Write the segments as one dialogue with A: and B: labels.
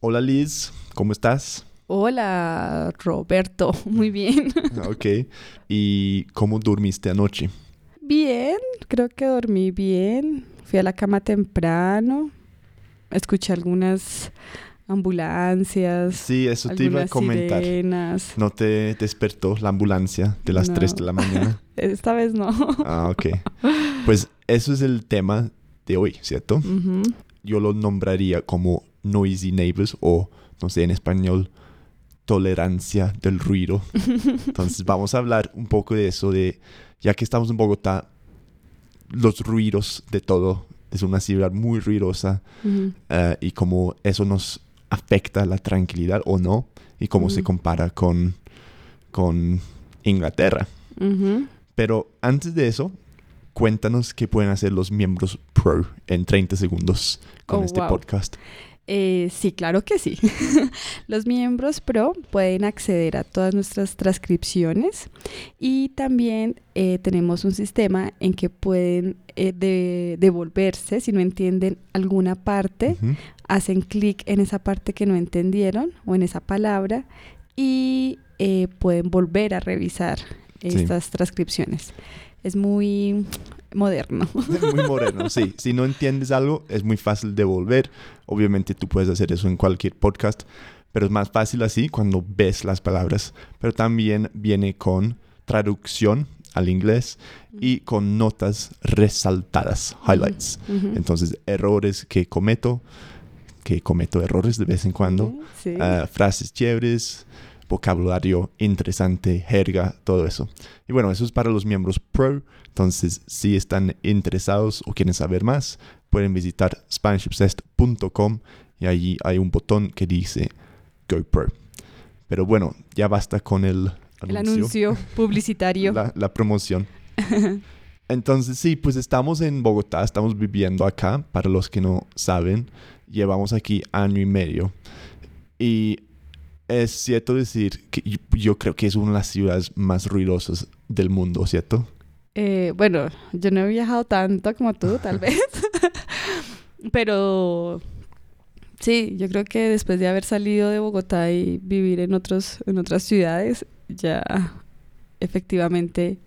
A: Hola Liz, ¿cómo estás?
B: Hola Roberto, muy bien.
A: ok. ¿Y cómo dormiste anoche?
B: Bien, creo que dormí bien. Fui a la cama temprano. Escuché algunas ambulancias.
A: Sí, eso te iba a comentar.
B: Sirenas.
A: ¿No te despertó la ambulancia de las 3 de la mañana?
B: Esta vez no.
A: ah, ok. Pues eso es el tema de hoy, ¿cierto? Yo lo nombraría como noisy neighbors o, no sé, en español, tolerancia del ruido. Entonces vamos a hablar un poco de eso, de ya que estamos en Bogotá, los ruidos de todo. Es una ciudad muy ruidosa eh, y cómo eso nos afecta la tranquilidad o no y cómo se compara con, con Inglaterra. Pero antes de eso, cuéntanos qué pueden hacer los miembros pro en 30 segundos con
B: Oh,
A: este
B: wow.
A: podcast.
B: Eh, sí, claro que sí. Los miembros pro pueden acceder a todas nuestras transcripciones y también eh, tenemos un sistema en que pueden eh, de- devolverse si no entienden alguna parte, hacen clic en esa parte que no entendieron o en esa palabra y eh, pueden volver a revisar
A: Sí.
B: estas transcripciones. Es muy moderno.
A: Muy moderno, sí. Si no entiendes algo, es muy fácil devolver. Obviamente tú puedes hacer eso en cualquier podcast, pero es más fácil así cuando ves las palabras. Pero también viene con traducción al inglés y con notas resaltadas, highlights. Entonces, errores que cometo, que cometo errores de vez en cuando,
B: sí.
A: ah, frases chéveres, vocabulario interesante, jerga, todo eso. Y bueno, eso es para los miembros pro. Entonces, si están interesados o quieren saber más, pueden visitar SpanishObsessed.com y allí hay un botón que dice Go Pro. Pero bueno, ya basta con el
B: El anuncio publicitario.
A: la, la promoción. Entonces, sí, pues estamos en Bogotá, estamos viviendo acá. Para los que no saben, llevamos aquí año y medio. Y es cierto decir que yo, yo creo que es una de las ciudades más ruidosas del mundo, ¿cierto?
B: Eh, bueno, yo no he viajado tanto como tú, tal vez. Pero sí, yo creo que después de haber salido de Bogotá y vivir en otros, en otras ciudades, ya efectivamente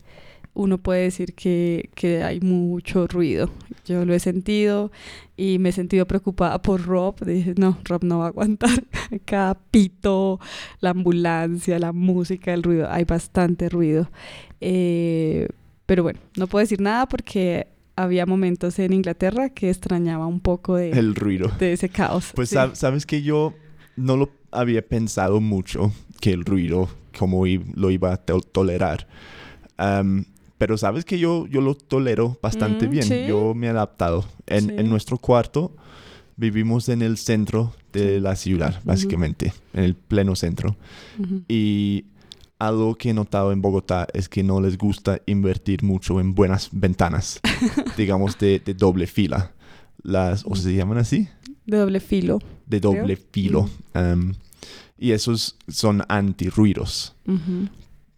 B: uno puede decir que, que hay mucho ruido. Yo lo he sentido y me he sentido preocupada por Rob. Dije, no, Rob no va a aguantar. Cada pito, la ambulancia, la música, el ruido. Hay bastante ruido. Eh, pero bueno, no puedo decir nada porque había momentos en Inglaterra que extrañaba un poco de,
A: El ruido.
B: de ese caos.
A: Pues
B: Sí.
A: sabes que yo no lo había pensado mucho, que el ruido, como i- lo iba a to- tolerar. Pero sabes que yo, yo lo tolero bastante
B: Mm,
A: bien.
B: sí.
A: Yo me he adaptado. En,
B: Sí.
A: en nuestro cuarto vivimos en el centro de la ciudad, básicamente, en el pleno centro. Y algo que he notado en Bogotá es que no les gusta invertir mucho en buenas ventanas, digamos de, de doble fila. Las, ¿o se llaman así?
B: De doble filo.
A: de doble
B: Creo.
A: filo. Um, y esos son antirruidos,
B: Ujú.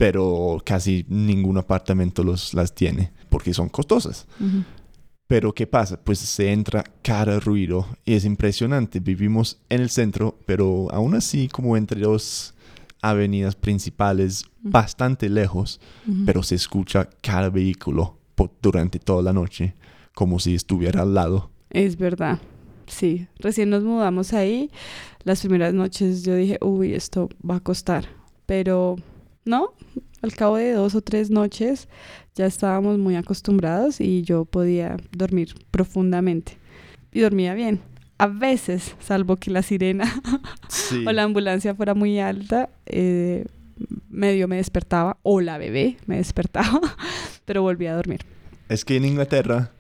A: Pero casi ningún apartamento los, las tiene porque son costosas. Pero ¿qué pasa? Pues se entra cada ruido y es impresionante. Vivimos en el centro, pero aún así como entre dos avenidas principales bastante lejos, pero se escucha cada vehículo durante toda la noche como si estuviera al lado.
B: Es verdad. Sí, recién nos mudamos ahí. Las primeras noches yo dije, uy, esto va a costar. Pero no, al cabo de dos o tres noches ya estábamos muy acostumbrados y yo podía dormir profundamente. Y dormía bien. A veces, salvo que la sirena
A: Sí.
B: o la ambulancia fuera muy alta, eh, medio me despertaba, o la bebé me despertaba, pero volvía a dormir.
A: Es que en Inglaterra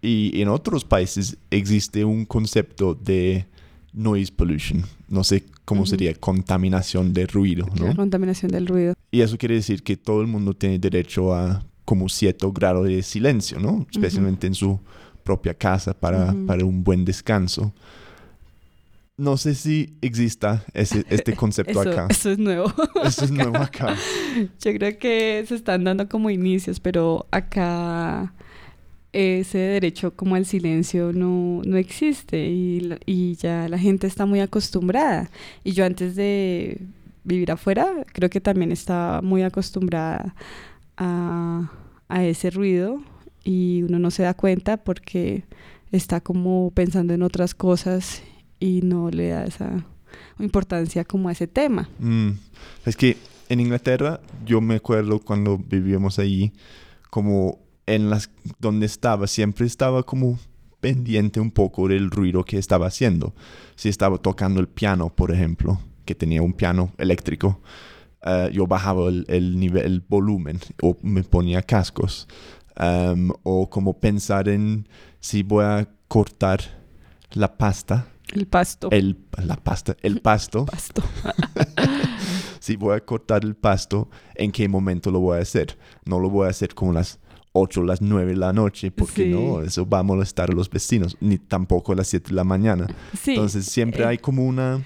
A: y en otros países existe un concepto de noise pollution. No sé cómo
B: Ujú.
A: sería contaminación de ruido,
B: La
A: ¿no?
B: contaminación del ruido.
A: Y eso quiere decir que todo el mundo tiene derecho a como cierto grado de silencio, ¿no? Especialmente en su propia casa para,
B: Ujú.
A: para un buen descanso. No sé si exista ese, este concepto
B: Eso,
A: acá.
B: eso es nuevo.
A: Eso es nuevo acá.
B: Yo creo que se están dando como inicios, pero acá ese derecho como al silencio no, no existe y, y ya la gente está muy acostumbrada. Y yo antes de vivir afuera, creo que también estaba muy acostumbrada a, a ese ruido y uno no se da cuenta porque está como pensando en otras cosas y no le da esa importancia como a ese tema.
A: Mm, Es que en Inglaterra yo me acuerdo cuando vivíamos allí, como en las donde estaba, siempre estaba como pendiente un poco del ruido que estaba haciendo. Si estaba tocando el piano, por ejemplo, que tenía un piano eléctrico, eh, yo bajaba el, el nivel, el volumen o me ponía cascos. Am, o como pensar en si voy a cortar la pasta,
B: El pasto.
A: el, la pasta, el pasto
B: pasto.
A: si voy a cortar el pasto, ¿en qué momento lo voy a hacer? No lo voy a hacer como las 8 o las 9 de la noche, porque
B: Sí.
A: no, eso va a molestar a los vecinos, ni tampoco a las 7 de la mañana.
B: Sí.
A: Entonces siempre
B: eh,
A: hay como una,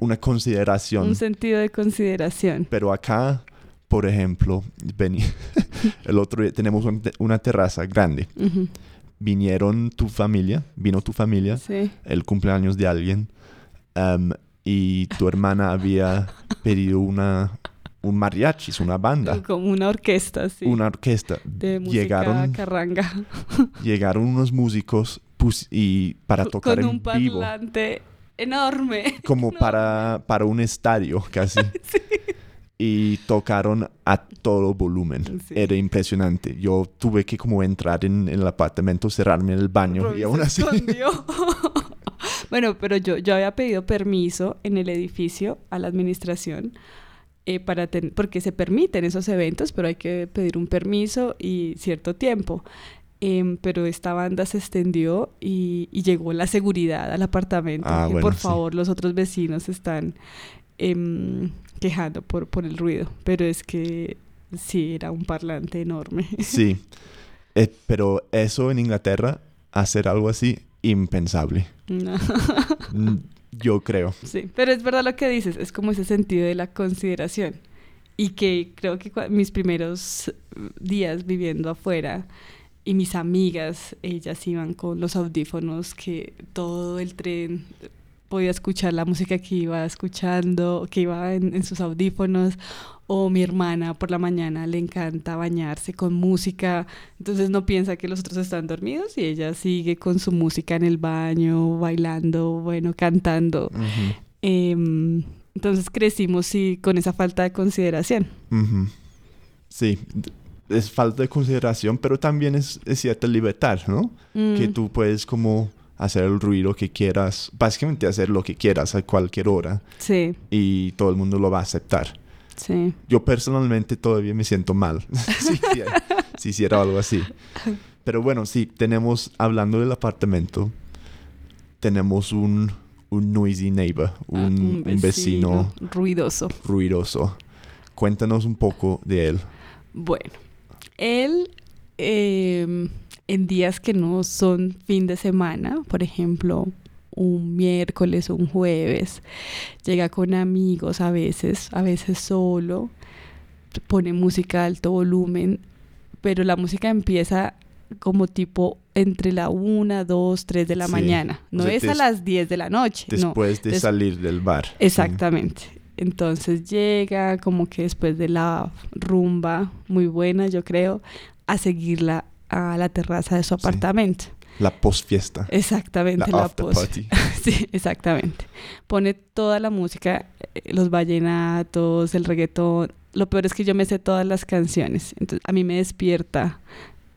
A: una consideración.
B: un sentido de consideración.
A: Pero acá, por ejemplo, vení, el otro día tenemos un una terraza grande.
B: Ujú,
A: Vinieron tu familia, vino tu familia,
B: Sí.
A: el cumpleaños de alguien am, y tu hermana había pedido una un mariachi, una banda,
B: Como una orquesta, sí.
A: una orquesta.
B: de música
A: llegaron
B: carranga.
A: llegaron unos músicos pus- y para tocar
B: Con
A: en
B: un
A: vivo,
B: parlante enorme.
A: como para para un estadio casi. Y tocaron a todo volumen.
B: Sí.
A: Era impresionante. Yo tuve que como entrar en, en el apartamento, cerrarme en el baño
B: Robin
A: y aún así
B: bueno, pero yo, yo había pedido permiso en el edificio a la administración eh, para ten- porque se permiten esos eventos, pero hay que pedir un permiso y cierto tiempo. Em, pero esta banda se extendió y, y llegó la seguridad al apartamento.
A: Ah,
B: que
A: bueno,
B: por
A: sí.
B: favor, los otros vecinos están em, quejando por, por el ruido. Pero es que sí, era un parlante enorme.
A: Sí, Eh, pero eso en Inglaterra, hacer algo así, impensable.
B: No.
A: Yo creo.
B: Sí, pero es verdad lo que dices, es como ese sentido de la consideración. Y que creo que mis primeros días viviendo afuera y mis amigas, ellas iban con los audífonos que todo el tren podía escuchar la música que iba escuchando, que iba en, en sus audífonos, o mi hermana por la mañana le encanta bañarse con música, entonces no piensa que los otros están dormidos y ella sigue con su música en el baño, bailando, bueno, cantando.
A: Ujú,
B: Em, entonces crecimos sí con esa falta de consideración.
A: ujú. Sí, d- es falta de consideración, pero también es, es cierta libertad, ¿no? Que
B: Mm,
A: tú puedes como hacer el ruido que quieras, básicamente hacer lo que quieras a cualquier hora
B: Sí,
A: y todo el mundo lo va a aceptar.
B: sí.
A: Yo personalmente todavía me siento mal si, hiciera- si hiciera algo así. Pero bueno, sí, tenemos, hablando del apartamento, tenemos un, un noisy neighbor,
B: Ah,
A: un, un vecino
B: ruidoso.
A: ruidoso. Cuéntanos un poco de él.
B: Bueno, él em, en días que no son fin de semana, por ejemplo, un miércoles o un jueves, llega con amigos a veces, a veces solo, pone música a alto volumen, pero la música empieza como tipo entre la una, dos, tres de la
A: Sí.
B: mañana.
A: O
B: No
A: sea,
B: es a las 10 de la noche. no.
A: Después de
B: des-
A: salir del bar. Sí.
B: Exactamente. Entonces llega como que después de la rumba muy buena, yo creo, a seguirla a la terraza de su
A: Sí.
B: apartamento.
A: La postfiesta.
B: Exactamente,
A: La
B: la,
A: after
B: pos-
A: party.
B: Sí, exactamente. Pone toda la música, eh, los vallenatos, el reggaetón. Lo peor es que yo me sé todas las canciones. Entonces, a mí me despierta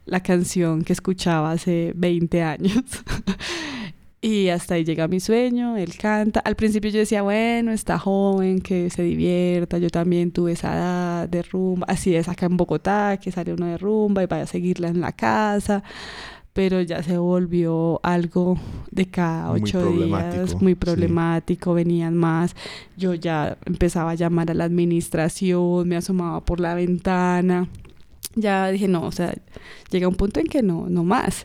B: la canción que escuchaba hace 20 años. y hasta ahí llega mi sueño, él canta. Al principio yo decía, bueno, está joven, que se divierta. Yo también tuve esa edad de rumba. Así es acá en Bogotá, que sale uno de rumba y vaya a seguirla en la casa. Pero ya se volvió algo de cada
A: Muy
B: ocho días,
A: problemático,
B: muy
A: sí.
B: problemático, venían más. Yo ya empezaba a llamar a la administración, me asomaba por la ventana. Ya dije, no, o sea, llega un punto en que no, no más.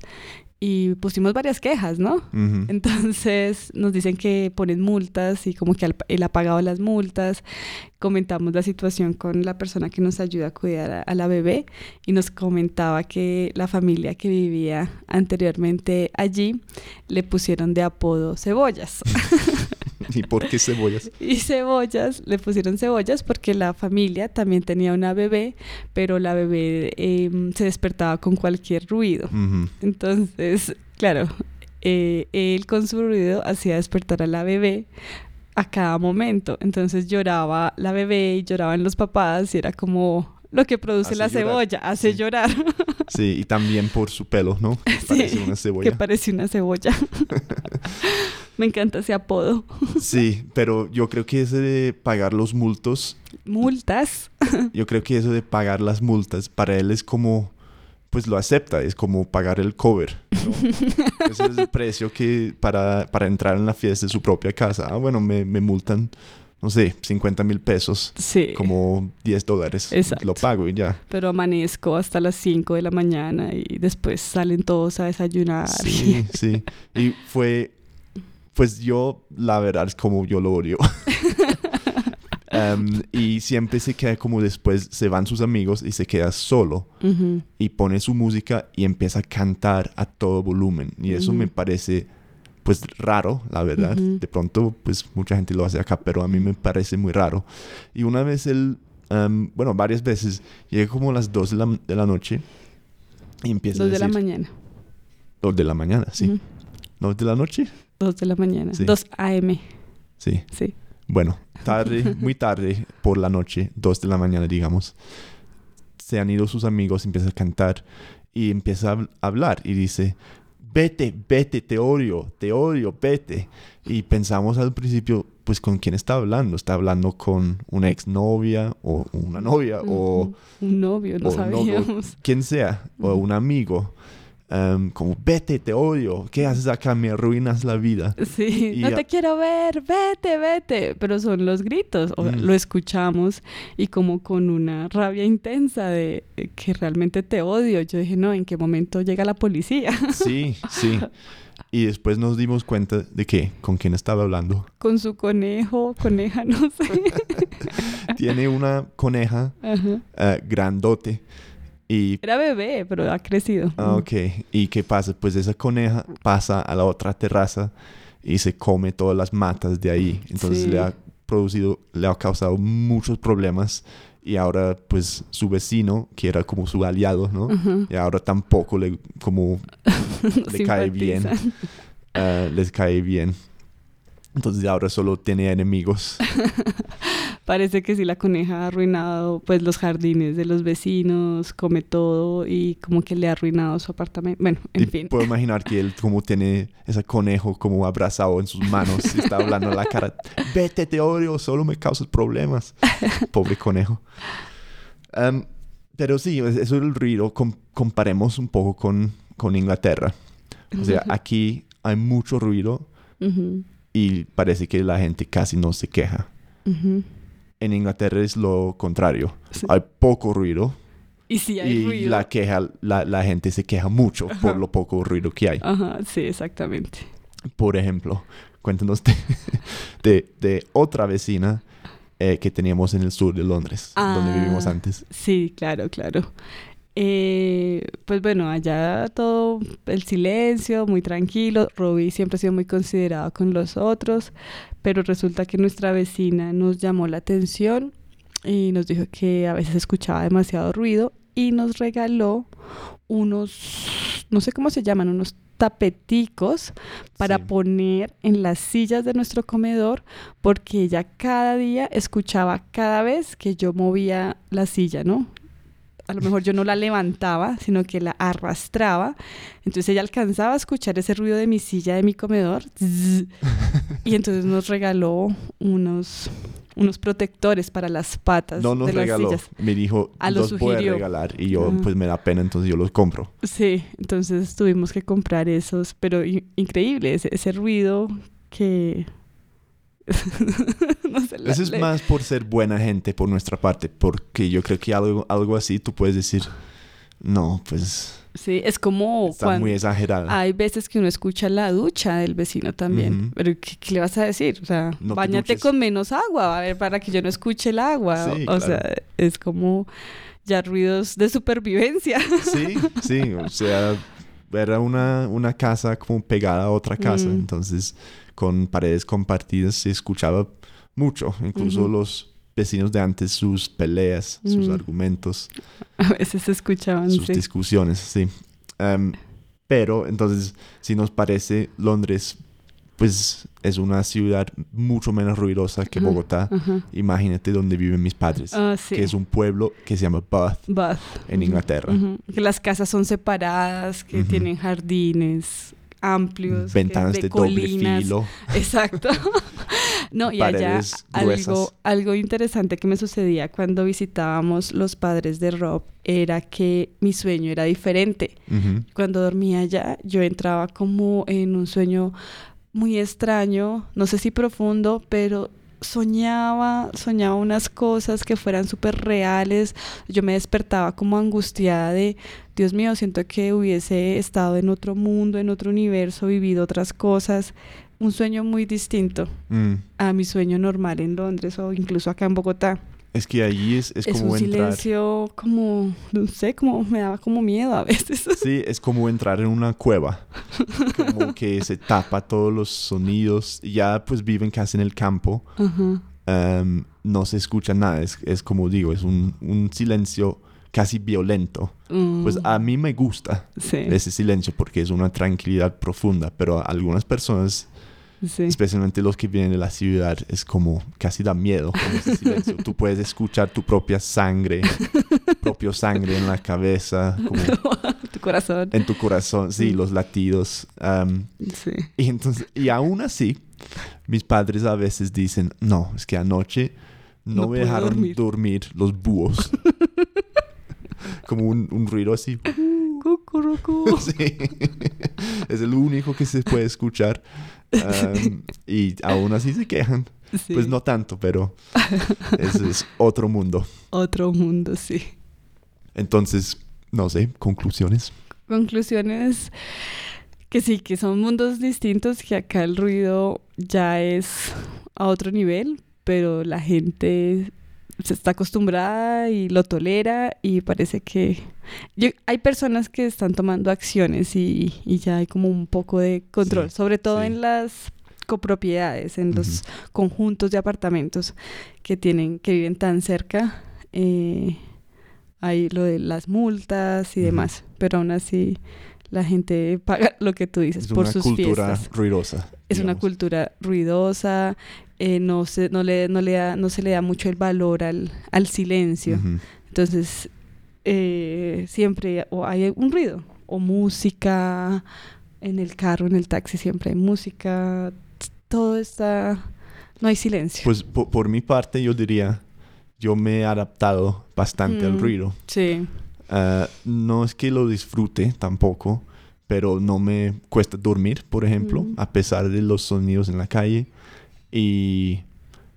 B: Y pusimos varias quejas, ¿no?
A: Ujú.
B: Entonces nos dicen que ponen multas y como que él ha pagado las multas. Comentamos la situación con la persona que nos ayuda a cuidar a, a la bebé y nos comentaba que la familia que vivía anteriormente allí le pusieron de apodo cebollas.
A: ¿Y por qué cebollas?
B: Y cebollas, le pusieron cebollas porque la familia también tenía una bebé, pero la bebé em, se despertaba con cualquier ruido. Entonces, claro, eh, él con su ruido hacía despertar a la bebé a cada momento. Entonces lloraba la bebé y lloraban los papás y era como lo que produce
A: Hace
B: la
A: llorar,
B: cebolla, hace
A: sí.
B: llorar,
A: Sí, y también por su pelo, ¿no? Que parece una
B: que
A: cebolla.
B: parece una cebolla. Me encanta ese apodo.
A: Sí, pero yo creo que ese de pagar los multos,
B: Multas.
A: yo creo que eso de pagar las multas para él es como, pues lo acepta, es como pagar el cover, ¿no? Ese es el precio que para, para entrar en la fiesta de su propia casa. Ah, bueno, me, me multan, no sé, 50 mil pesos,
B: Sí.
A: como 10 dólares.
B: Exacto.
A: Lo pago y ya.
B: Pero amanezco hasta las 5 de la mañana y después salen todos a desayunar.
A: Sí, sí. Y fue, pues yo, la verdad es como yo lo odio. Em, y siempre se queda como después se van sus amigos y se queda solo y pone su música y empieza a cantar a todo volumen. Y eso me parece pues raro, la verdad.
B: Ujú.
A: De pronto pues mucha gente lo hace acá, pero a mí me parece muy raro. Y una vez él, em, bueno, varias veces, llega como a las 2 de la, de la noche y empieza
B: Dos
A: a
B: de
A: decir...
B: la mañana.
A: 2 de la mañana, sí.
B: Ujú.
A: ¿2 de la noche?
B: Dos de la mañana.
A: Sí.
B: 2 AM.
A: Sí.
B: Sí.
A: Bueno, tarde, muy tarde por la noche, 2 de la mañana, digamos. Se han ido sus amigos, empieza a cantar y empieza a hab- hablar y dice, vete, vete, te odio, te odio, vete. Y pensamos al principio, pues, ¿con quién está hablando? ¿Está hablando con una exnovia o una novia o.
B: Un novio, no
A: un novio,
B: sabíamos.
A: quien sea, o un amigo? Em, como, vete, te odio, ¿qué haces acá? Me arruinas la vida.
B: Sí,
A: Y
B: no te quiero ver, vete, vete. Pero son los gritos, o sea,
A: Mm.
B: lo escuchamos y como con una rabia intensa de que realmente te odio. Yo dije, no, ¿en qué momento llega la policía?
A: Sí, sí. Y después nos dimos cuenta de que, ¿con quién estaba hablando?
B: con su conejo, coneja, no sé.
A: Tiene una coneja eh, grandote. Y,
B: Era bebé, pero ha crecido.
A: ah, ok. ¿Y qué pasa? Pues esa coneja pasa a la otra terraza y se come todas las matas de ahí. Entonces
B: Sí.
A: le ha producido, le ha causado muchos problemas. Y ahora, pues, su vecino, que era como su aliado, ¿no?
B: Ajá.
A: Y ahora tampoco le, como, le cae bien. Eh, les cae bien. Entonces ahora solo tiene enemigos.
B: Parece que sí la coneja ha arruinado pues los jardines de los vecinos, come todo y como que le ha arruinado su apartamento. Bueno, en
A: y
B: fin.
A: puedo imaginar que él como tiene ese conejo como abrazado en sus manos y está hablando a la cara. Vete, te odio, solo me causas problemas. Pobre conejo. Em, pero sí, es- eso es el ruido. Com- comparemos un poco con, con Inglaterra. O sea, aquí hay mucho ruido
B: Ujú,
A: y parece que la gente casi no se queja. En Inglaterra es lo contrario.
B: Sí.
A: Hay poco ruido
B: Y sí hay
A: y
B: ruido.
A: la queja, la, la gente se queja mucho por lo poco ruido que hay.
B: Ajá, sí, exactamente.
A: Por ejemplo, cuéntanos de, de, de otra vecina eh, que teníamos en el sur de Londres, donde
B: Ah.
A: vivimos antes.
B: Sí, claro, claro. Eh, pues bueno, allá todo el silencio, muy tranquilo. Robbie siempre ha sido muy considerado con los otros, pero resulta que nuestra vecina nos llamó la atención y nos dijo que a veces escuchaba demasiado ruido y nos regaló unos, no sé cómo se llaman, unos tapeticos para
A: Sí.
B: poner en las sillas de nuestro comedor porque ella cada día escuchaba cada vez que yo movía la silla, ¿no? A lo mejor yo no la levantaba, sino que la arrastraba. Entonces ella alcanzaba a escuchar ese ruido de mi silla de mi comedor. y entonces nos regaló unos, unos protectores para las patas
A: No nos
B: de las
A: regaló,
B: sillas.
A: me dijo,
B: Ah, lo
A: los voy a regalar. Y yo,
B: Ah.
A: pues me da pena, entonces yo los compro.
B: Sí, entonces tuvimos que comprar esos, pero increíble ese, ese ruido que... no sé,
A: Eso es
B: le-
A: más por ser buena gente por nuestra parte, porque yo creo que algo, algo así tú puedes decir, no, pues
B: Sí, es como
A: está muy exagerada.
B: hay veces que uno escucha la ducha del vecino también.
A: Ujú.
B: Pero ¿qué, qué le vas a decir? O sea,
A: No te
B: bañate con menos agua, a ver, para que yo no escuche el agua.
A: Sí,
B: o
A: claro.
B: sea, es como ya ruidos de supervivencia.
A: Sí, sí, o sea, era una, una casa como pegada a otra casa,
B: Mm.
A: entonces con paredes compartidas se escuchaba mucho, incluso los vecinos de antes, sus peleas, sus
B: Mm.
A: argumentos,
B: A veces se escuchaban,
A: sus
B: sí.
A: discusiones, sí. Em, pero entonces, si nos parece Londres, pues es una ciudad mucho menos ruidosa que Bogotá. Imagínate donde viven mis padres,
B: Ah, sí.
A: que es un pueblo que se llama Bath
B: Bath.
A: en Inglaterra.
B: Que las casas son separadas, que tienen jardines amplios,
A: Ventanas de, doble
B: colinas.
A: filo.
B: Exacto. no, y allá algo, algo interesante que me sucedía cuando visitábamos los padres de Rob era que mi sueño era diferente. Cuando dormía allá, yo entraba como en un sueño muy extraño, no sé si profundo, pero soñaba, soñaba unas cosas que fueran súper reales. Yo me despertaba como angustiada de, Dios mío, siento que hubiese estado en otro mundo, en otro universo, vivido otras cosas. Un sueño muy distinto
A: Mm.
B: a mi sueño normal en Londres o incluso acá en Bogotá.
A: Es que allí es, es,
B: Es,
A: como
B: un
A: entrar.
B: silencio como, no sé, como me daba como miedo a veces.
A: Sí, es como entrar en una cueva. Como que se tapa todos los sonidos. Ya pues viven casi en el campo. Em, no se escucha nada. Es, es como digo, es un, un silencio casi violento. Pues
B: Mm,
A: a mí me gusta
B: sí,
A: ese silencio porque es una tranquilidad profunda. Pero a algunas personas,
B: sí.
A: especialmente los que vienen de la ciudad, es como casi da miedo con ese silencio. Tú puedes escuchar tu propia sangre, propio sangre en la cabeza, como
B: tu corazón.
A: en tu corazón, sí,
B: Mm.
A: los latidos. am,
B: Sí.
A: y entonces, y aún así, mis padres a veces dicen, no, es que anoche no,
B: No
A: me dejaron dormir.
B: dormir".
A: los búhos. como un, un ruido así. Sí. es el único que se puede escuchar. Y aún así se quejan.
B: Sí.
A: Pues no tanto, pero ese es otro mundo.
B: Otro mundo, sí.
A: Entonces, no sé, conclusiones.
B: Conclusiones que sí, que son mundos distintos, que acá el ruido ya es a otro nivel, pero la gente se está acostumbrada y lo tolera y parece que yo- hay personas que están tomando acciones y, y ya hay como un poco de control,
A: Sí,
B: sobre todo
A: sí.
B: en las copropiedades, en los conjuntos de apartamentos que tienen, que viven tan cerca. eh, hay lo de las multas y demás, pero aún así la gente paga lo que tú dices
A: Es
B: por
A: una
B: sus
A: cultura
B: fiestas.
A: ruidosa.
B: Es una cultura ruidosa, eh, no, se, no, le, no, le da, no se le da mucho el valor al, al silencio. Entonces, eh, siempre o hay un ruido, o música, en el carro, en el taxi siempre hay música, todo está... No hay silencio.
A: Pues po- por, mi parte yo diría, yo me he adaptado bastante al
B: Mm.
A: ruido.
B: sí,
A: Ah, no es que lo disfrute tampoco, pero no me cuesta dormir, por ejemplo,
B: Mm.
A: a pesar de los sonidos en la calle. Y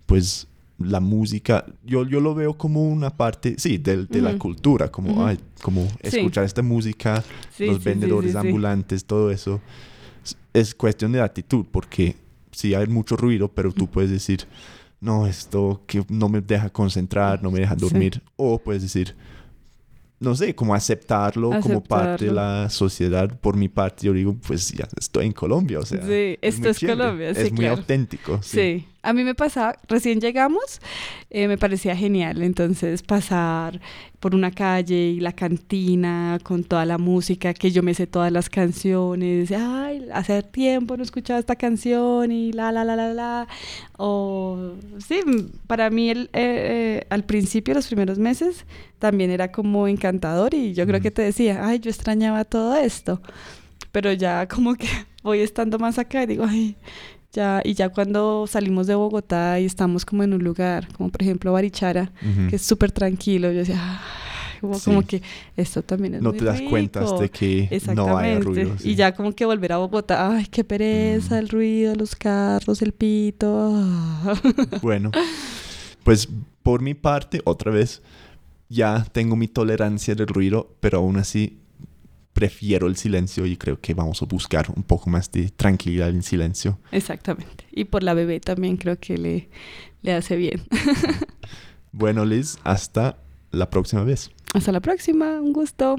A: pues la música, yo, yo lo veo como una parte, sí, del- de, la
B: Ujú.
A: cultura, como,
B: Ujú.
A: ay, como
B: Sí.
A: escuchar esta música,
B: sí,
A: los
B: sí, sí,
A: vendedores
B: sí, sí.
A: ambulantes, todo eso. Es- Es cuestión de actitud, porque sí hay mucho ruido, pero tú puedes decir, no, esto que no me deja concentrar, no me deja
B: Sí.
A: dormir. O puedes decir, no sé, como aceptarlo, como parte de la sociedad. Por mi parte, yo digo, pues ya estoy en Colombia, o sea.
B: Sí, esto es Colombia, sí,
A: Es muy
B: claro.
A: auténtico. Sí.
B: Sí, a mí me pasaba, recién llegamos, eh, me parecía genial, entonces pasar por una calle y la cantina con toda la música, que yo me sé todas las canciones, ay, hace tiempo no escuchaba esta canción y la, la, la, la, la, o sí, para mí el, eh, eh, al principio, los primeros meses, también era como encantador y yo creo que te decía, ay, yo extrañaba todo esto, pero ya como que voy estando más acá y digo, ay, ya, y ya cuando salimos de Bogotá y estamos como en un lugar, como por ejemplo Barichara, que es súper tranquilo, yo decía, como,
A: Sí.
B: como que esto también es
A: No
B: muy
A: te das cuenta
B: rico".
A: de que no
B: Exactamente.
A: ruido. sí.
B: Y ya como que volver a Bogotá, ay, qué pereza, el ruido, los carros, el pito. ah".
A: Bueno, pues por mi parte, otra vez, ya tengo mi tolerancia del ruido, pero aún así prefiero el silencio y creo que vamos a buscar un poco más de tranquilidad en silencio.
B: Exactamente. Y por la bebé también creo que le, le hace bien.
A: bueno, Liz, hasta la próxima vez.
B: Hasta la próxima, un gusto.